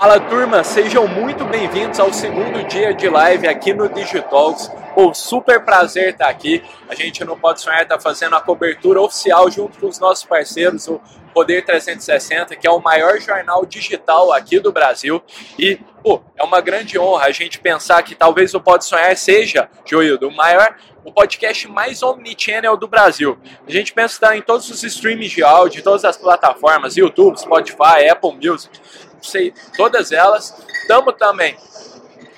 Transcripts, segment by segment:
Fala turma, sejam muito bem-vindos ao segundo dia de live aqui no Digitalks. Pô, super prazer estar aqui. A gente não pode sonhar estar fazendo a cobertura oficial junto com os nossos parceiros, o Poder 360, que é o maior jornal digital aqui do Brasil. E, pô, é uma grande honra a gente pensar que talvez o Pode Sonhar seja, Joildo, o maior, o podcast mais omnichannel do Brasil. A gente pensa em todos os streams de áudio, todas as plataformas, YouTube, Spotify, Apple Music sei todas elas. Estamos também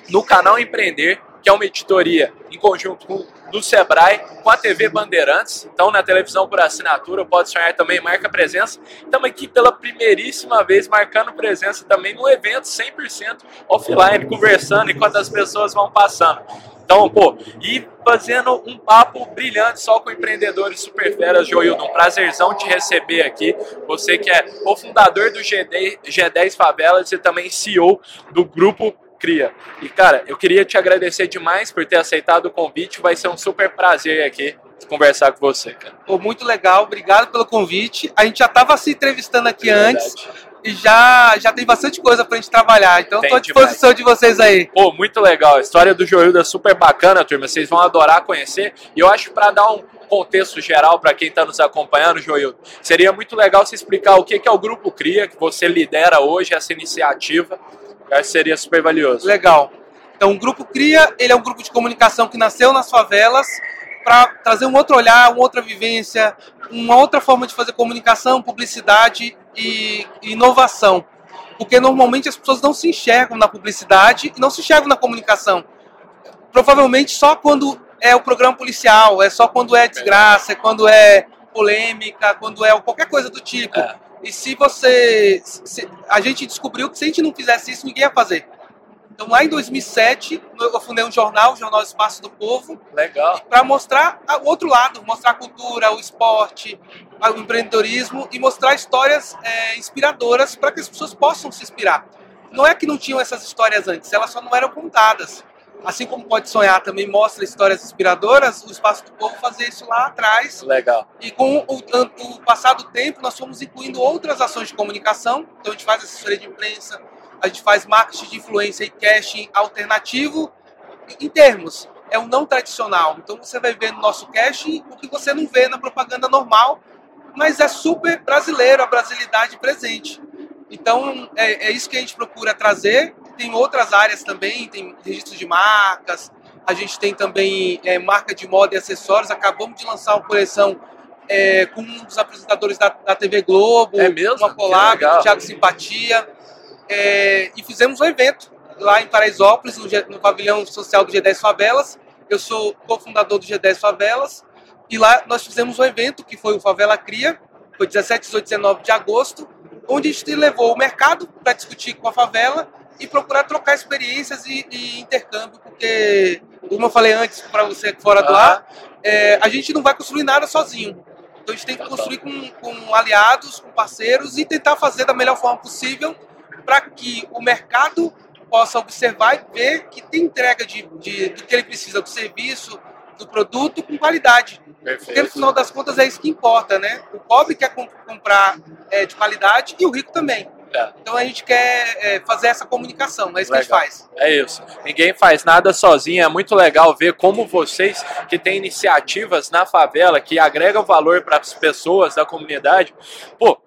no canal Empreender, que é uma editoria em conjunto com do Sebrae, com a TV Bandeirantes, então na televisão por assinatura, pode sonhar também, marca presença. Estamos aqui pela primeiríssima vez marcando presença também no evento 100% offline, conversando enquanto as pessoas vão passando. Então, pô, e fazendo um papo brilhante só com empreendedores super feras, Joildo. Um prazerzão te receber aqui. Você que é o fundador do G10, G10 Favelas e também CEO do Grupo Cria. E, cara, eu queria te agradecer demais por ter aceitado o convite. Vai ser um super prazer aqui conversar com você, cara. Pô, muito legal, obrigado pelo convite. A gente já estava se entrevistando aqui é antes e já, já tem bastante coisa pra gente trabalhar. Então estou à disposição demais. de vocês aí. Pô, muito legal. A história do Joildo é super bacana, turma. Vocês vão adorar conhecer. E eu acho que para dar um contexto geral para quem está nos acompanhando, Joildo, seria muito legal você explicar o que é o Grupo Cria, que você lidera hoje, essa iniciativa. Eu acho que seria super valioso. Legal. Então, o Grupo Cria, ele é um grupo de comunicação que nasceu nas favelas para trazer um outro olhar, uma outra vivência, uma outra forma de fazer comunicação, publicidade e inovação. Porque normalmente as pessoas não se enxergam na publicidade e não se enxergam na comunicação. Provavelmente só quando é o programa policial, é só quando é desgraça, é quando é polêmica, quando é qualquer coisa do tipo. É. E se você. Se, a gente descobriu que se a gente não fizesse isso, ninguém ia fazer. Então, lá em 2007, eu fundei um jornal, o Jornal Espaço do Povo. Legal. Para mostrar o outro lado, mostrar a cultura, o esporte, o empreendedorismo e mostrar histórias é, inspiradoras para que as pessoas possam se inspirar. Não é que não tinham essas histórias antes, elas só não eram contadas. Assim como Pode Sonhar também mostra histórias inspiradoras, o Espaço do Povo fazia isso lá atrás. Legal. E com o, o passar do tempo, nós fomos incluindo outras ações de comunicação. Então, a gente faz assessoria de imprensa, a gente faz marketing de influência e casting alternativo em termos. É um não tradicional. Então você vai ver no nosso casting o que você não vê na propaganda normal, mas é super brasileiro, a brasilidade presente. Então é, é isso que a gente procura trazer. Tem outras áreas também, tem registro de marcas, a gente tem também é, marca de moda e acessórios. Acabamos de lançar uma coleção é, com um dos apresentadores da, da TV Globo, é mesmo? uma collab o Thiago Simpatia é, e fizemos um evento lá em Paraisópolis, no, no, pavilhão social do G10 Favelas. Eu sou cofundador do G10 Favelas. E lá nós fizemos um evento que foi o Favela Cria, foi 17, 18, 19 de agosto, onde a gente levou o mercado para discutir com a favela e procurar trocar experiências e, e intercâmbio, porque, como eu falei antes para você fora do ar, é, a gente não vai construir nada sozinho. Então a gente tem que construir com, com aliados, com parceiros e tentar fazer da melhor forma possível para que o mercado possa observar e ver que tem entrega de, de, do que ele precisa, do serviço, do produto com qualidade. Perfeito. Porque no final das contas é isso que importa, né? O pobre quer comp comprar é, de qualidade e o rico também. É. Então a gente quer é, fazer essa comunicação, é isso legal. que a gente faz. É isso. Ninguém faz nada sozinho. É muito legal ver como vocês que têm iniciativas na favela, que agregam valor para as pessoas da comunidade, pô,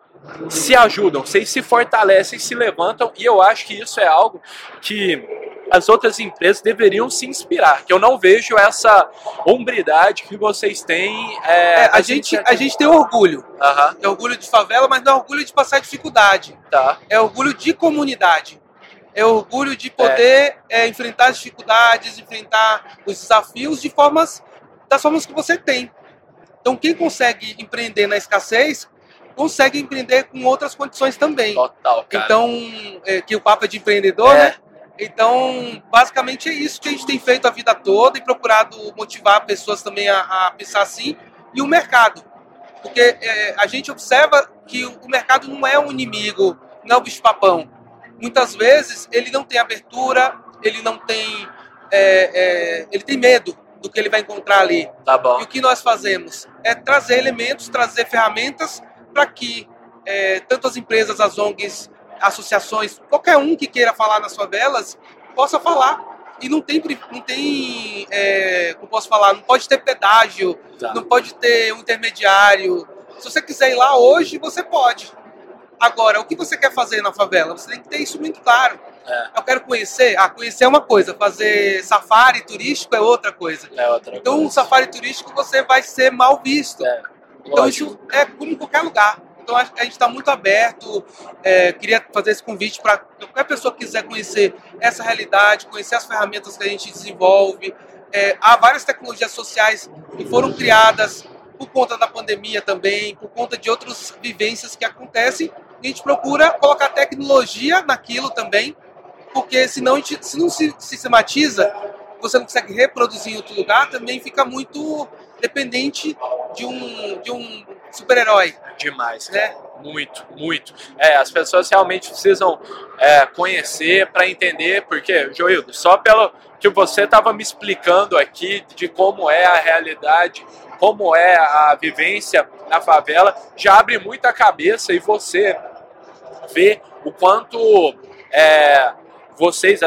se ajudam, vocês se fortalecem, se levantam, e eu acho que isso é algo que as outras empresas deveriam se inspirar, que eu não vejo essa hombridade que vocês têm. É, é, a, gente, a gente tem orgulho. Uhum. É orgulho de favela, mas não é orgulho de passar dificuldade. Tá. É orgulho de comunidade. É orgulho de poder. É, enfrentar as dificuldades, enfrentar os desafios de formas das formas que você tem. Então, quem consegue empreender na escassez consegue empreender com outras condições também. Total, cara. Então, é, que o papo é de empreendedor, é. né? Então, basicamente é isso que a gente tem feito a vida toda e procurado motivar pessoas também a, a pensar assim. E o mercado. Porque é, a gente observa que o mercado não é um inimigo, não é o bicho-papão. Muitas vezes ele não tem abertura, ele não tem. É, é ele tem medo do que ele vai encontrar ali. Tá bom. E o que nós fazemos é trazer elementos, trazer ferramentas para que é, tanto as empresas, as ONGs, associações, qualquer um que queira falar nas favelas, possa falar. E não tem, não tem é, como posso falar, não pode ter pedágio, tá. não pode ter um intermediário. Se você quiser ir lá hoje, você pode. Agora, o que você quer fazer na favela? Você tem que ter isso muito claro. É. Eu quero conhecer. Ah, conhecer é uma coisa, fazer safari turístico é outra coisa. É outra então, coisa. um safari turístico você vai ser mal visto. É. Então, isso é como em qualquer lugar. Então, a gente está muito aberto. É, queria fazer esse convite para qualquer pessoa que quiser conhecer essa realidade, conhecer as ferramentas que a gente desenvolve. É, há várias tecnologias sociais que foram criadas por conta da pandemia também, por conta de outras vivências que acontecem. A gente procura colocar tecnologia naquilo também, porque senão a gente, se não se sistematiza, você não consegue reproduzir em outro lugar, também fica muito dependente de um, de um super-herói. Demais, né? Muito, muito. É, as pessoas realmente precisam é, conhecer para entender, porque, Joildo, só pelo que você estava me explicando aqui de como é a realidade, como é a vivência na favela, já abre muita cabeça e você vê o quanto é, vocês,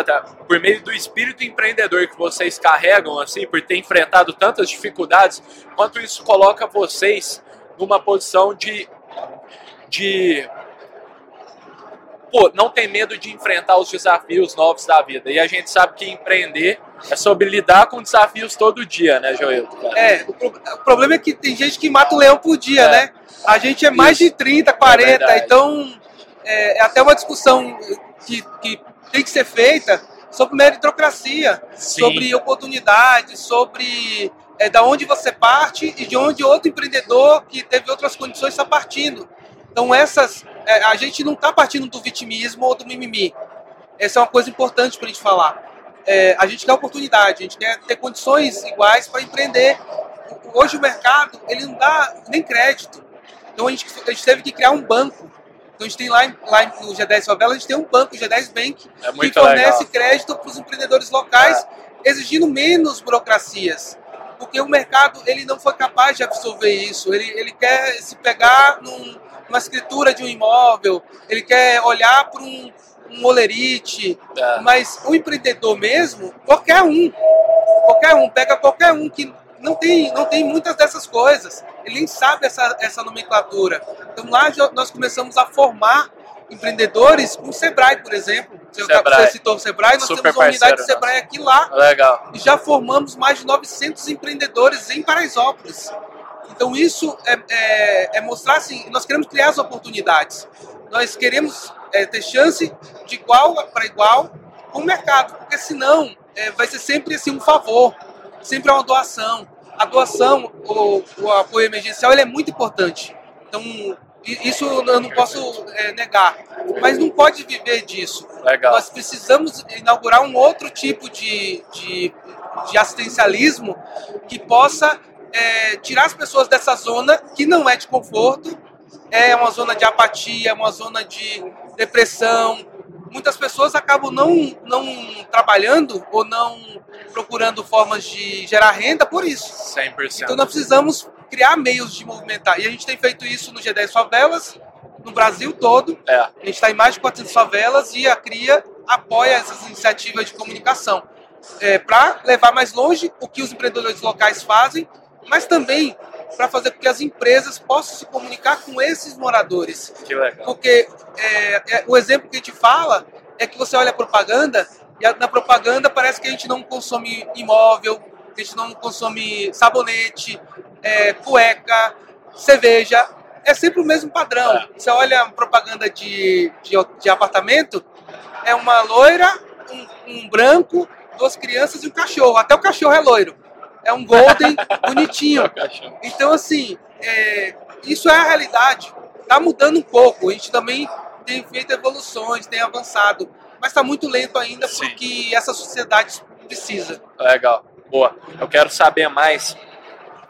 por meio do espírito empreendedor que vocês carregam, assim, por ter enfrentado tantas dificuldades, quanto isso coloca vocês numa posição de, de pô, não tem medo de enfrentar os desafios novos da vida. E a gente sabe que empreender é sobre lidar com desafios todo dia, né, Joel? É, o, pro, o, problema é que tem gente que mata o leão por dia, é. né? A gente é mais Isso. de 30, 40, é então é, é, até uma discussão que, que tem que ser feita sobre meritocracia, Sim. sobre oportunidade, sobre é, da onde você parte e de onde outro empreendedor que teve outras condições está partindo. Então essas, é, a gente não está partindo do vitimismo ou do mimimi. Essa é uma coisa importante para a gente falar. É, a gente quer oportunidade, a gente quer ter condições iguais para empreender. Hoje o mercado ele não dá nem crédito. Então a gente, a gente teve que criar um banco então a gente tem lá, lá no G10 Favela, a gente tem um banco, o G10 Bank, é que fornece legal. crédito para os empreendedores locais, é. exigindo menos burocracias. Porque o mercado ele não foi capaz de absorver isso. Ele, ele quer se pegar num, numa escritura de um imóvel, ele quer olhar para um, um olerite, é. mas o empreendedor mesmo, qualquer um, qualquer um, pega qualquer um que não tem, não tem muitas dessas coisas. Ele nem sabe essa, essa nomenclatura. Então lá nós começamos a formar empreendedores com o Sebrae, por exemplo. Sebrae. Você citou o Sebrae, nós Super temos uma unidade do Sebrae nossa. aqui lá. Legal. E já formamos mais de 900 empreendedores em Paraisópolis. Então isso é, é, é mostrar assim, nós queremos criar as oportunidades. Nós queremos é, ter chance de igual para igual com o mercado, porque senão é, vai ser sempre assim um favor sempre uma doação. A doação, o, o apoio emergencial, ele é muito importante. Então, isso eu não posso é, negar. Mas não pode viver disso. Legal. Nós precisamos inaugurar um outro tipo de, de, de assistencialismo que possa é, tirar as pessoas dessa zona que não é de conforto, é uma zona de apatia, uma zona de depressão, muitas pessoas acabam não, não trabalhando ou não procurando formas de gerar renda por isso. 100%. Então nós precisamos criar meios de movimentar. E a gente tem feito isso no G10 Favelas, no Brasil todo. É. A gente está em mais de 400 favelas e a CRIA apoia essas iniciativas de comunicação. É, para levar mais longe o que os empreendedores locais fazem, mas também para fazer com que as empresas possam se comunicar com esses moradores. Que legal. Porque é, é, o exemplo que a gente fala é que você olha a propaganda e a, na propaganda parece que a gente não consome imóvel, que a gente não consome sabonete, é, cueca, cerveja. É sempre o mesmo padrão. É. Você olha a propaganda de, de, de apartamento, é uma loira, um, um branco, duas crianças e um cachorro. Até o cachorro é loiro é um golden bonitinho. Então, assim, é, isso é a realidade. Está mudando um pouco. A gente também tem feito evoluções, tem avançado. Mas está muito lento ainda Sim. porque essa sociedade precisa. Legal. Boa. Eu quero saber mais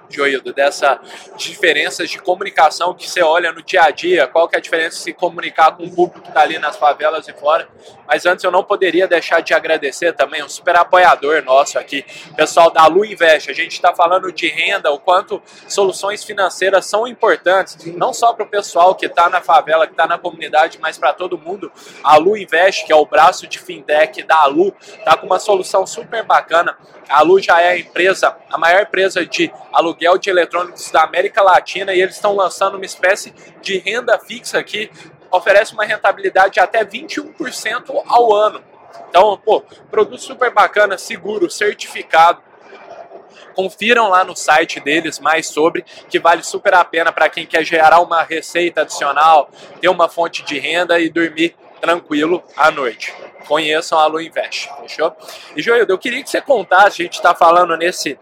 Joildo, dessa diferenças de comunicação que você olha no dia a dia, qual que é a diferença de se comunicar com o público que está ali nas favelas e fora. Mas antes eu não poderia deixar de agradecer também um super apoiador nosso aqui, pessoal da Lu Invest. A gente está falando de renda, o quanto soluções financeiras são importantes, não só para o pessoal que está na favela, que está na comunidade, mas para todo mundo. A Lu Invest, que é o braço de fintech da Lu, está com uma solução super bacana. A Lu já é a empresa, a maior empresa de aluguel de eletrônicos da América Latina e eles estão lançando uma espécie de renda fixa que oferece uma rentabilidade de até 21% ao ano. Então, pô, produto super bacana, seguro, certificado. Confiram lá no site deles mais sobre, que vale super a pena para quem quer gerar uma receita adicional, ter uma fonte de renda e dormir tranquilo à noite. Conheçam a Lu Invest, fechou? E Joildo, eu queria que você contasse, a gente está falando nesse,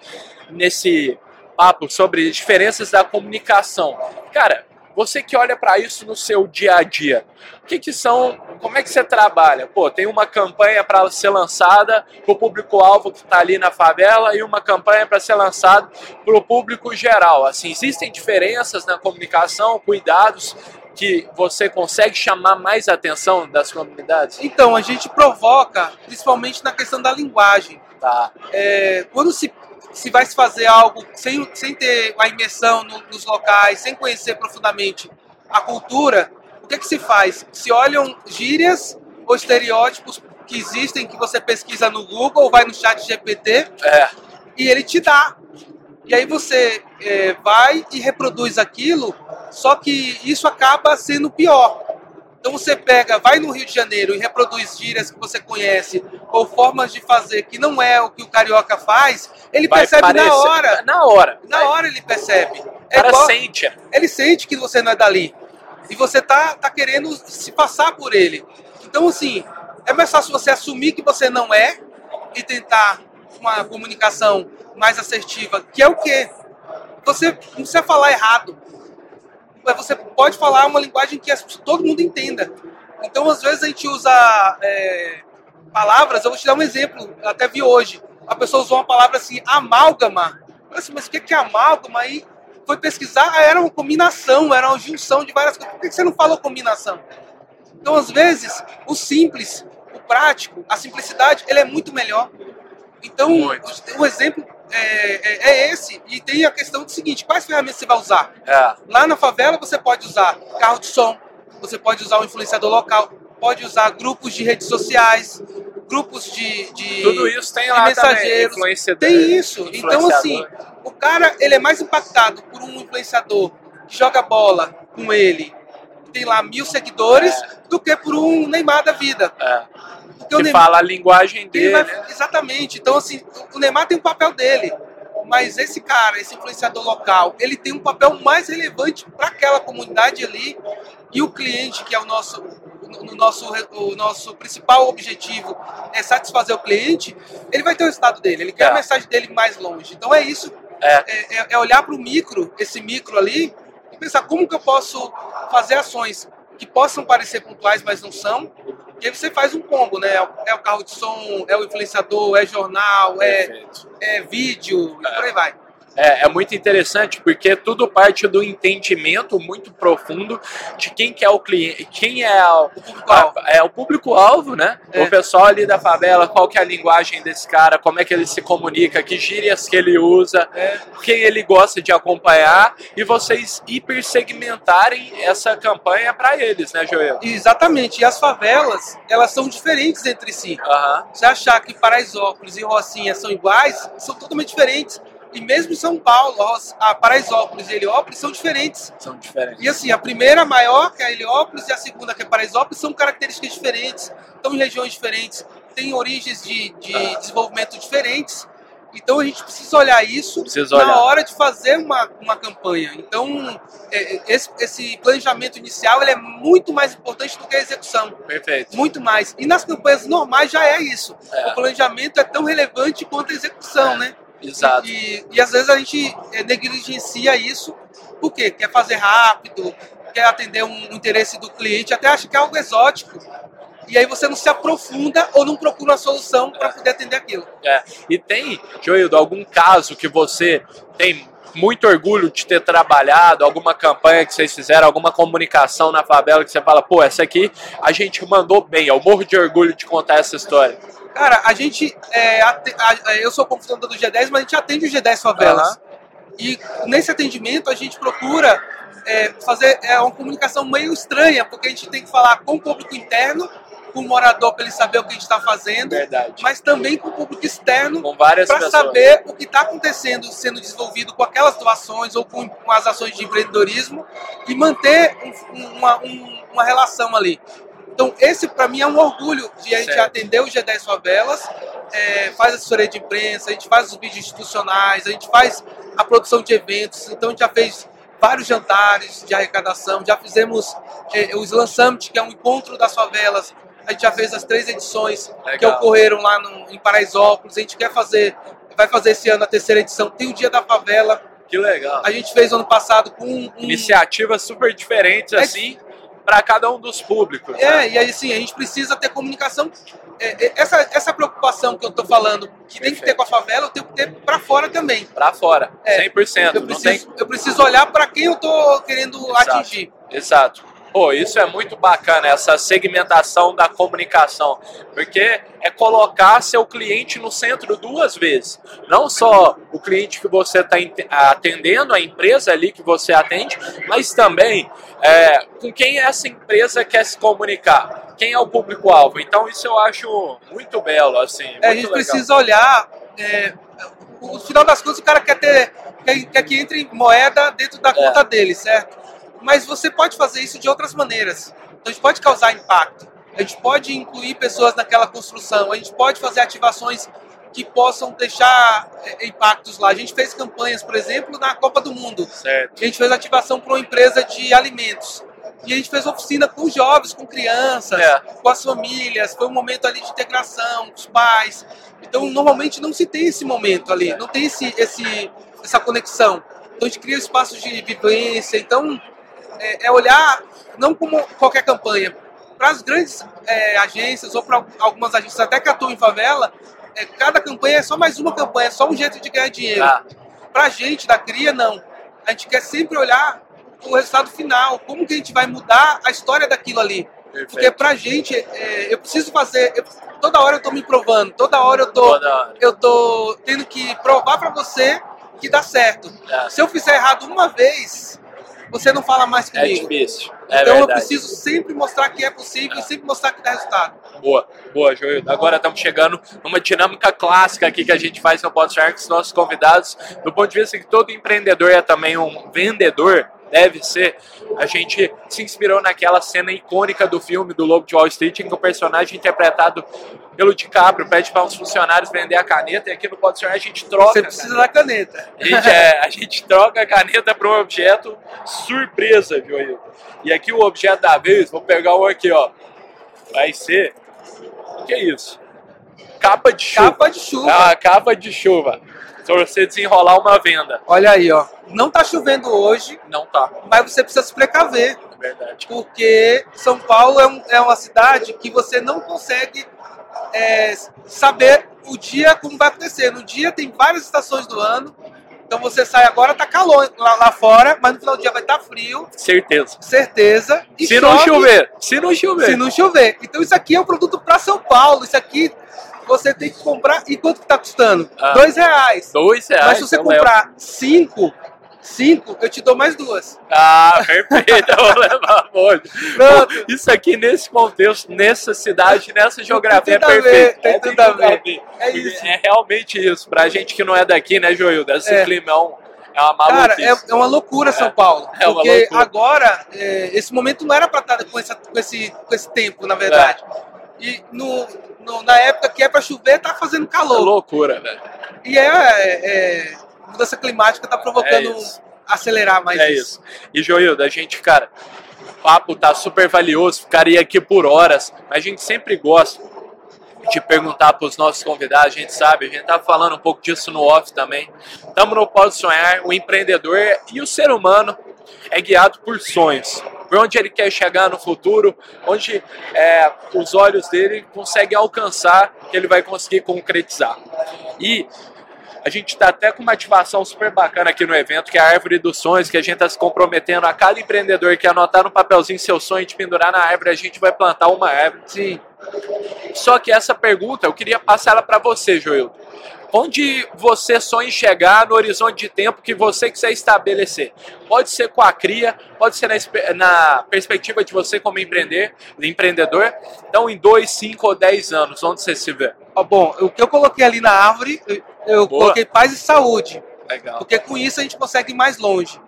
nesse papo sobre diferenças da comunicação. Cara, você que olha para isso no seu dia a dia, o que, que são, como é que você trabalha? Pô, tem uma campanha para ser lançada para o público-alvo que está ali na favela e uma campanha para ser lançada para o público geral. Assim, existem diferenças na comunicação, cuidados que você consegue chamar mais atenção das comunidades? Então, a gente provoca, principalmente na questão da linguagem. Tá. É, quando se, se vai se fazer algo sem, sem ter a imersão no, nos locais, sem conhecer profundamente a cultura, o que, que se faz? Se olham gírias ou estereótipos que existem, que você pesquisa no Google ou vai no chat GPT É. e ele te dá. E aí você é, vai e reproduz aquilo, só que isso acaba sendo pior. Então você pega, vai no Rio de Janeiro e reproduz gírias que você conhece ou formas de fazer que não é o que o carioca faz, ele Vai percebe parecer- na hora. Na hora. Na hora ele percebe. É igual- sente. ele sente que você não é dali. E você tá, tá querendo se passar por ele. Então, assim, é mais fácil você assumir que você não é e tentar uma comunicação mais assertiva, que é o quê? Você não precisa falar errado. Mas você pode falar uma linguagem que todo mundo entenda. Então, às vezes, a gente usa é, palavras, eu vou te dar um exemplo, eu até vi hoje. A pessoa usou uma palavra assim, amálgama. Eu assim, mas o que que é amálgama? Aí foi pesquisar, ah, era uma combinação, era uma junção de várias coisas. Por que você não falou combinação? Então, às vezes, o simples, o prático, a simplicidade, ele é muito melhor. Então, Muito. o exemplo é, é- é esse. E tem a questão do seguinte, quais ferramentas você vai usar? É. Lá na favela você pode usar carro de som, você pode usar um influenciador local, pode usar grupos de redes sociais, grupos de, de Tudo isso tem lá mensageiros. Tem isso. Então, assim, o cara ele é mais impactado por um influenciador que joga bola com ele, que tem lá mil seguidores, do que por um Neymar da vida. Porque o Que Neymar, fala a linguagem ele dele. vai- né? exatamente. Então, assim, o Neymar tem um papel dele. Mas esse cara, esse influenciador local, ele tem um papel mais relevante para aquela comunidade ali. E o cliente, que é o nosso, o nosso, o nosso principal objetivo, é satisfazer o cliente, ele vai ter o resultado dele, ele quer É. a mensagem dele mais longe. Então é isso, É. é, é- é olhar para o micro, esse micro ali, e pensar como que eu posso fazer ações que possam parecer pontuais, mas não são. E aí você faz um combo, né? É o- carro de som, é o influenciador, é jornal, é, é vídeo, e por aí vai. É, é muito interessante porque tudo parte do entendimento muito profundo de quem que é o cliente, quem é o, público-alvo. é o público-alvo, né? É. O pessoal ali da favela, qual que é a linguagem desse cara, como é que ele se comunica, que gírias que ele usa, É. quem ele gosta de acompanhar e vocês hipersegmentarem essa campanha para eles, né, Joel? Exatamente. E as favelas, elas são diferentes entre si. Você achar que Paraisópolis e Rocinha são iguais, são totalmente diferentes. E mesmo em São Paulo, a Paraisópolis e Heliópolis são diferentes. São diferentes. E assim, a primeira maior, que é a Heliópolis, e a segunda, que é Paraisópolis, são características diferentes, estão em regiões diferentes, têm origens de, de Ah. desenvolvimento diferentes. Então a gente precisa olhar isso Precisa na olhar. hora de fazer uma, uma campanha. Então, é, esse, esse planejamento inicial ele é muito mais importante do que a execução. Perfeito. Muito mais. E nas campanhas normais já é isso. É. O planejamento é tão relevante quanto a execução, É. né? Exato. E, e às vezes a gente é, negligencia isso, por quê? Quer fazer rápido, quer atender um interesse do cliente, até acha que é algo exótico. E aí você não se aprofunda ou não procura uma solução para poder atender aquilo. É. E tem, Joildo, algum caso que você tem muito orgulho de ter trabalhado, alguma campanha que vocês fizeram, alguma comunicação na favela que você fala, pô, essa aqui a gente mandou bem, eu morro de orgulho de contar essa história. Cara, a gente. É, a, a, eu sou confundador do G10, mas a gente atende o G10 favelas. Uhum. E nesse atendimento a gente procura é, fazer é, uma comunicação meio estranha, porque a gente tem que falar com o público interno com o morador para ele saber o que a gente está fazendo, Verdade. mas também com o público externo para saber o que está acontecendo, sendo desenvolvido com aquelas doações ou com, com as ações de empreendedorismo e manter um, uma, um, uma relação ali. Então, esse para mim é um orgulho de a gente certo. atender o G10 Favelas, é, faz assessoria de imprensa, a gente faz os vídeos institucionais, a gente faz a produção de eventos, então a gente já fez vários jantares de arrecadação, já fizemos é, o Slam Summit, que é um encontro das favelas, a gente já fez as três edições Legal. que ocorreram lá no, em Paraisópolis. A gente quer fazer, vai fazer esse ano a terceira edição. Tem o Dia da Favela. Que legal. A gente fez ano passado com um, iniciativas super diferentes é, assim para cada um dos públicos. É, né? e aí sim, a gente precisa ter comunicação. É, é essa, essa preocupação que eu estou falando, que Perfeito. tem que ter com a favela, eu tenho que ter para fora também. Para fora, é, 100%. Eu preciso, tem... eu preciso olhar para quem eu estou querendo Exato. atingir. Exato. Pô, isso é muito bacana, essa segmentação da comunicação, porque é colocar seu cliente no centro duas vezes. Não só o cliente que você está atendendo, a empresa ali que você atende, mas também é, com quem essa empresa quer se comunicar, quem é o público-alvo. Então, isso eu acho muito belo. Assim, muito é, a gente legal. precisa olhar. É, no final das contas, o cara quer ter quer, quer que entre moeda dentro da é. conta dele, certo? Mas você pode fazer isso de outras maneiras. Então a gente pode causar impacto, a gente pode incluir pessoas naquela construção, a gente pode fazer ativações que possam deixar é, impactos lá. A gente fez campanhas, por exemplo, na Copa do Mundo. Certo. A gente fez ativação para uma empresa de alimentos. E a gente fez oficina com jovens, com crianças, é. com as famílias. Foi um momento ali de integração, com os pais. Então, normalmente não se tem esse momento ali, não tem esse, esse, essa conexão. Então, a gente cria espaços de vivência. Então, é, é olhar não como qualquer campanha. Para as grandes é, agências ou para algumas agências até que atuam em favela, é, cada campanha é só mais uma campanha, é só um jeito de ganhar dinheiro. Ah. Para a gente da CRIA, não. A gente quer sempre olhar o resultado final, como que a gente vai mudar a história daquilo ali. Perfeito. Porque para a gente, é, eu preciso fazer. Eu, toda hora eu estou me provando, toda hora eu tô, eu tô tendo que provar para você que dá certo. É. Se eu fizer errado uma vez, você não fala mais é comigo. É difícil. É então verdade. eu preciso sempre mostrar que é possível e sempre mostrar que dá resultado. Boa, boa, Joildo. Agora estamos chegando numa dinâmica clássica aqui que a gente faz no os nossos convidados. Do ponto de vista que todo empreendedor é também um vendedor, deve ser, a gente se inspirou naquela cena icônica do filme do Lobo de Wall Street, em que o personagem interpretado pelo DiCaprio pede para uns funcionários vender a caneta e aqui no Pode a gente troca. Você precisa da caneta. A gente, é, a gente troca a caneta para um objeto surpresa, viu? E aqui o objeto da vez, vou pegar um aqui, ó. Vai ser. O que é isso? Capa de chuva. Capa de chuva. Ah, capa de chuva você desenrolar uma venda. Olha aí, ó. Não tá chovendo hoje. Não tá. Mas você precisa se precaver. Verdade. Porque São Paulo é, um, é uma cidade que você não consegue é, saber o dia como vai acontecer. No dia tem várias estações do ano. Então você sai agora, tá calor lá, lá fora, mas no final do dia vai estar tá frio. Certeza. Certeza. Se chove, não chover. Se não chover. Se não chover. Então isso aqui é um produto para São Paulo. Isso aqui você tem que comprar. E quanto que tá custando? Ah, dois reais. Dois reais. Mas se você então comprar cinco, cinco, eu te dou mais duas. Ah, perfeito. eu vou levar muito. Pronto. Isso aqui, nesse contexto, nessa cidade, nessa geografia, é perfeito. Tem, é, tudo, a ver. ver. É isso. É realmente isso. Pra gente que não é daqui, né, Joilda? Esse é. climão. É uma Cara, é, é, uma loucura São é. Paulo. É, porque agora, é, esse momento não era para estar com, essa, com, esse, com esse tempo, na verdade. E no, no, na época que é para chover, tá fazendo calor. É loucura, velho. E é, é, é, mudança climática tá provocando é acelerar mais é isso. isso. E Joildo, a gente, cara, o papo tá super valioso, ficaria aqui por horas, mas a gente sempre gosta de perguntar para os nossos convidados, a gente sabe, a gente tá falando um pouco disso no off também. Estamos no Pode Sonhar, o empreendedor e o ser humano é guiado por sonhos por onde ele quer chegar no futuro, onde é, os olhos dele conseguem alcançar, que ele vai conseguir concretizar. E A gente está até com uma ativação super bacana aqui no evento, que é a Árvore dos Sonhos, que a gente está se comprometendo a cada empreendedor que anotar no papelzinho seu sonho de pendurar na árvore, a gente vai plantar uma árvore. Sim. Só que essa pergunta, eu queria passar ela para você, Joildo. Onde você sonha chegar no horizonte de tempo que você quiser estabelecer? Pode ser com a cria, pode ser na, na perspectiva de você como empreender, empreendedor. Então, em dois, cinco ou dez anos, onde você se vê? Ó, bom, o que eu coloquei ali na árvore, eu, eu coloquei paz e saúde. Legal. Porque com isso a gente consegue ir mais longe.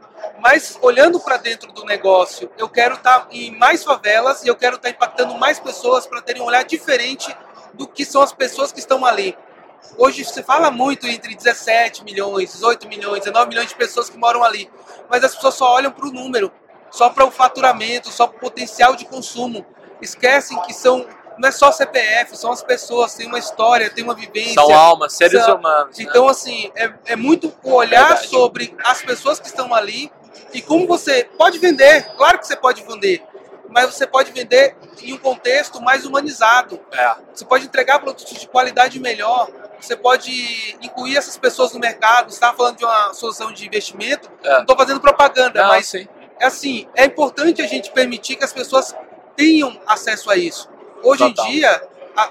Mas olhando para dentro do negócio, eu quero estar tá em mais favelas e eu quero estar tá impactando mais pessoas para terem um olhar diferente do que são as pessoas que estão ali. Hoje se fala muito entre 17 milhões, 18 milhões, 19 milhões de pessoas que moram ali, mas as pessoas só olham para o número, só para o faturamento, só para o potencial de consumo. Esquecem que são não é só CPF, são as pessoas, tem uma história, tem uma vivência. São almas, seres são, humanos. Né? Então, assim, é, é muito olhar sobre as pessoas que estão ali e como você pode vender. Claro que você pode vender, mas você pode vender em um contexto mais humanizado. É. Você pode entregar produtos de qualidade melhor você pode incluir essas pessoas no mercado. Você estava falando de uma solução de investimento, é. não estou fazendo propaganda, não, mas sim. é assim, é importante a gente permitir que as pessoas tenham acesso a isso. Hoje Total. em dia,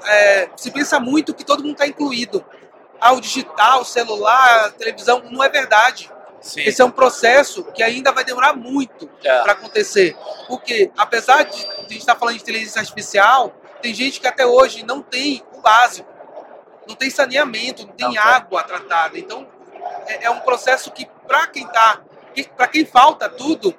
é, se pensa muito que todo mundo está incluído. Ah, o digital, o celular, a televisão, não é verdade. Sim. Esse é um processo que ainda vai demorar muito é. para acontecer. Porque, apesar de, a gente estar tá falando de inteligência artificial, tem gente que até hoje não tem o básico não tem saneamento, não tem não, água tratada. Então, é, é, um processo que, para quem tá, para quem falta tudo,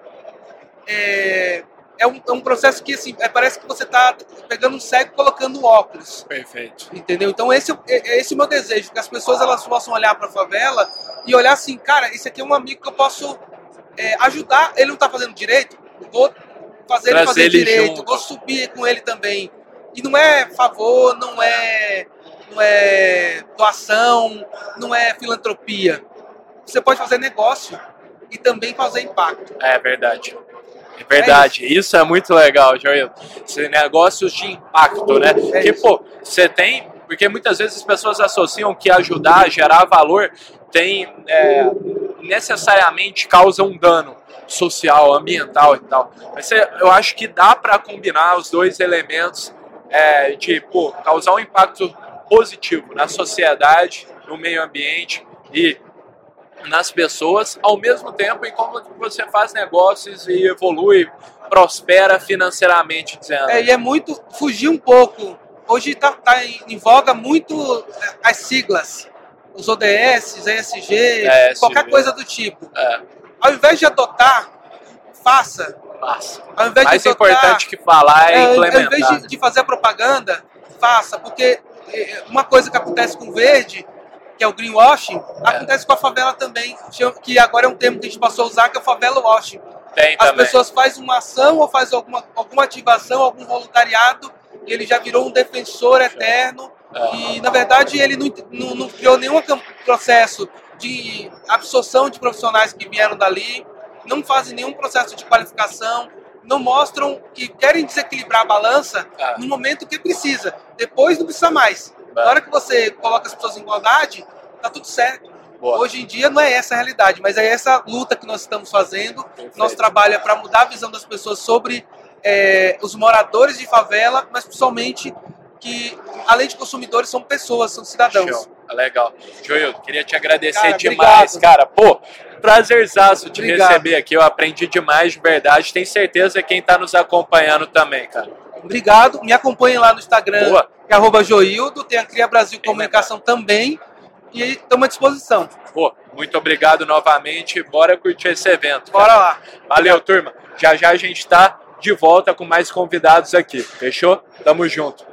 é, é, um, é um processo que, assim, é, parece que você está pegando um cego e colocando óculos. Perfeito. Entendeu? Então, esse é, é esse é o meu desejo, que as pessoas elas possam olhar para a favela e olhar assim, cara, esse aqui é um amigo que eu posso é, ajudar. Ele não está fazendo direito, vou fazer ele fazer ele direito, junto. vou subir com ele também. E não é favor, não é não é doação, não é filantropia. Você pode fazer negócio e também fazer impacto. É verdade. É verdade, é isso. isso. é muito legal, Joel. Negócios de impacto, né? É que, isso. pô, você tem, porque muitas vezes as pessoas associam que ajudar, gerar valor, tem é, necessariamente causa um dano social, ambiental e tal. Mas eu acho que dá para combinar os dois elementos é, de pô, causar um impacto positivo na sociedade, no meio ambiente e nas pessoas, ao mesmo tempo em como você faz negócios e evolui, prospera financeiramente, dizendo. É, e é muito fugir um pouco. Hoje está tá em, em, voga muito é, as siglas, os ODS, ESG, é, qualquer coisa do tipo. É. Ao invés de adotar, faça. Faça. Ao invés Mais de adotar, importante que falar é, é implementar. Ao invés de, de fazer propaganda, faça, porque uma coisa que acontece com o verde, que é o greenwashing, é. acontece com a favela também, que agora é um termo que a gente passou a usar, que é o favela washing. Tem As também. pessoas fazem uma ação ou fazem alguma, alguma ativação, algum voluntariado, e ele já virou um defensor eterno. É. E, na verdade, ele não, não, não criou nenhum processo de absorção de profissionais que vieram dali, não fazem nenhum processo de qualificação, não mostram que querem desequilibrar a balança ah. no momento que precisa. Depois não precisa mais. Na hora que você coloca as pessoas em igualdade, tá tudo certo. Boa. Hoje em dia não é essa a realidade, mas é essa luta que nós estamos fazendo. Perfeito. Nosso trabalho é para mudar a visão das pessoas sobre é, os moradores de favela, mas principalmente que, além de consumidores, são pessoas, são cidadãos. Show. Legal. Joel, queria te agradecer cara, demais, obrigado. cara. Pô, prazerzaço te obrigado. receber aqui. Eu aprendi demais de verdade. Tenho certeza quem está nos acompanhando também, cara. Obrigado. Me acompanhe lá no Instagram, Boa. que é arroba Joildo. Tem a Cria Brasil Comunicação também. E estamos à disposição. Pô, muito obrigado novamente. Bora curtir esse evento. Cara. Bora lá. Valeu, obrigado. turma. Já já a gente está de volta com mais convidados aqui. Fechou? Tamo junto.